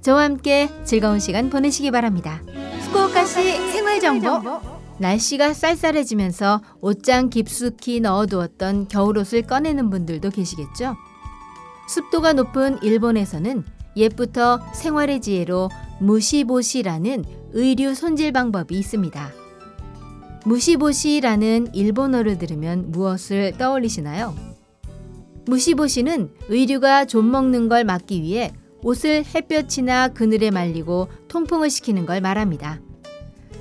저와 함께 즐거운 시간 보내시기 바랍니다. 후쿠오카시 생활 정보. 날씨가 쌀쌀해지면서 옷장 깊숙이 넣어두었던 겨울옷을 꺼내는 분들도 계시겠죠? 습도가 높은 일본에서는 옛부터 생활의 지혜로 무시보시라는 의류 손질 방법이 있습니다. 무시보시라는 일본어를 들으면 무엇을 떠올리시나요? 무시보시는 의류가 좀 먹는 걸 막기 위해 옷을 햇볕이나 그늘에 말리고 통풍을 시키는 걸 말합니다.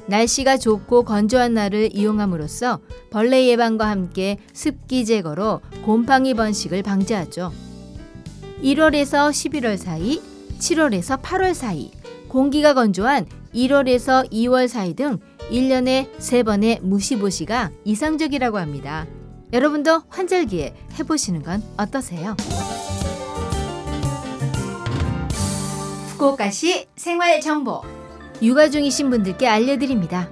날씨가 좋고 건조한 날을 이용함으로써 벌레 예방과 함께 습기 제거로 곰팡이 번식을 방지하죠. 1월에서 11월 사이, 7월에서 8월 사이, 공기가 건조한 1월에서 2월 사이 등 1년에 3번의 무시보시가 이상적이라고 합니다. 여러분도 환절기에 해보시는 건 어떠세요? 후쿠오카시 생활 정보 육아 중이신 분들께 알려드립니다.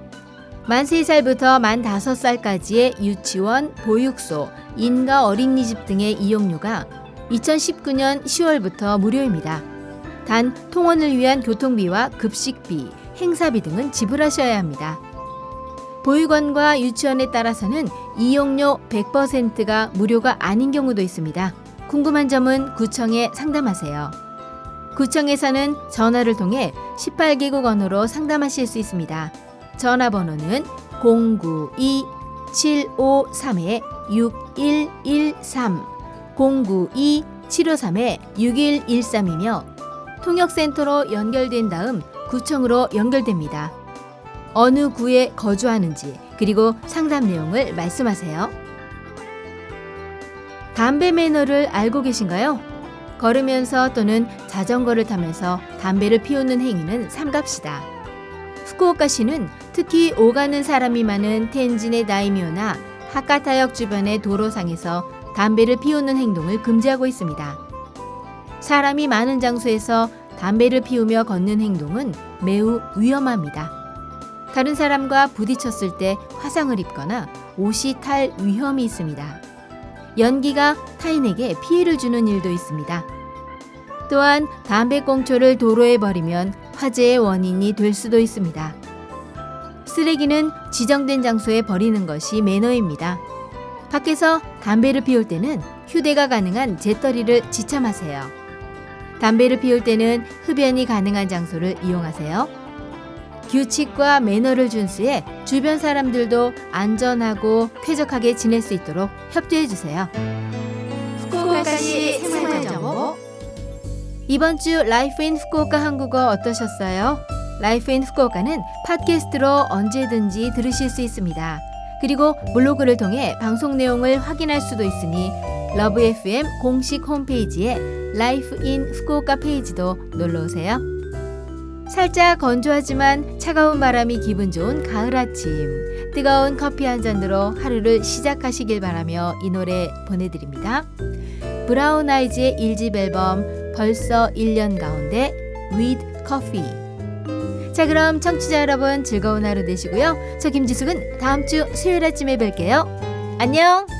만 3살부터 만 5살까지의 유치원, 보육소, 인가 어린이집 등의 이용료가 2019년 10월부터 무료입니다. 단 통원을 위한 교통비와 급식비, 행사비 등은 지불하셔야 합니다. 보육원과 유치원에 따라서는 이용료 100%가 무료가 아닌 경우도 있습니다. 궁금한 점은 구청에 상담하세요. 구청에서는 전화를 통해 18개국 언어로 상담하실 수 있습니다. 전화번호는 092-753-6113, 092-753-6113이며 통역센터로 연결된 다음 구청으로 연결됩니다. 어느 구에 거주하는지 그리고 상담 내용을 말씀하세요. 담배 매너를 알고 계신가요? 걸으면서 또는 자전거를 타면서 담배를 피우는 행위는 삼갑시다. 후쿠오카시는 특히 오가는 사람이 많은 텐진의 다이미오나 하카타역 주변의 도로상에서 담배를 피우는 행동을 금지하고 있습니다. 사람이 많은 장소에서 담배를 피우며 걷는 행동은 매우 위험합니다. 다른 사람과 부딪혔을 때 화상을 입거나 옷이 탈 위험이 있습니다. 연기가 타인에게 피해를 주는 일도 있습니다. 또한 담배꽁초를 도로에 버리면 화재의 원인이 될 수도 있습니다. 쓰레기는 지정된 장소에 버리는 것이 매너입니다. 밖에서 담배를 피울 때는 휴대가 가능한 재떨이를 지참하세요. 담배를 피울 때는 흡연이 가능한 장소를 이용하세요. 규칙과 매너를 준수해 주변 사람들도 안전하고 쾌적하게 지낼 수 있도록 협조해 주세요. 후쿠오카시 생활정보 이번 주 Life in Fukuoka 한국어 어떠셨어요? Life in Fukuoka는 팟캐스트로 언제든지 들으실 수 있습니다. 그리고 블로그를 통해 방송 내용을 확인할 수도 있으니 Love FM 공식 홈페이지에 Life in Fukuoka 페이지도 놀러 오세요. 살짝 건조하지만 차가운 바람이 기분 좋은 가을 아침. 뜨거운 커피 한 잔으로 하루를 시작하시길 바라며 이 노래 보내드립니다. 브라운 아이즈의 1집 앨범 벌써 1년 가운데 With Coffee. 자 그럼 청취자 여러분 즐거운 하루 되시고요. 저 김지숙은 다음 주 수요일 아침에 뵐게요. 안녕!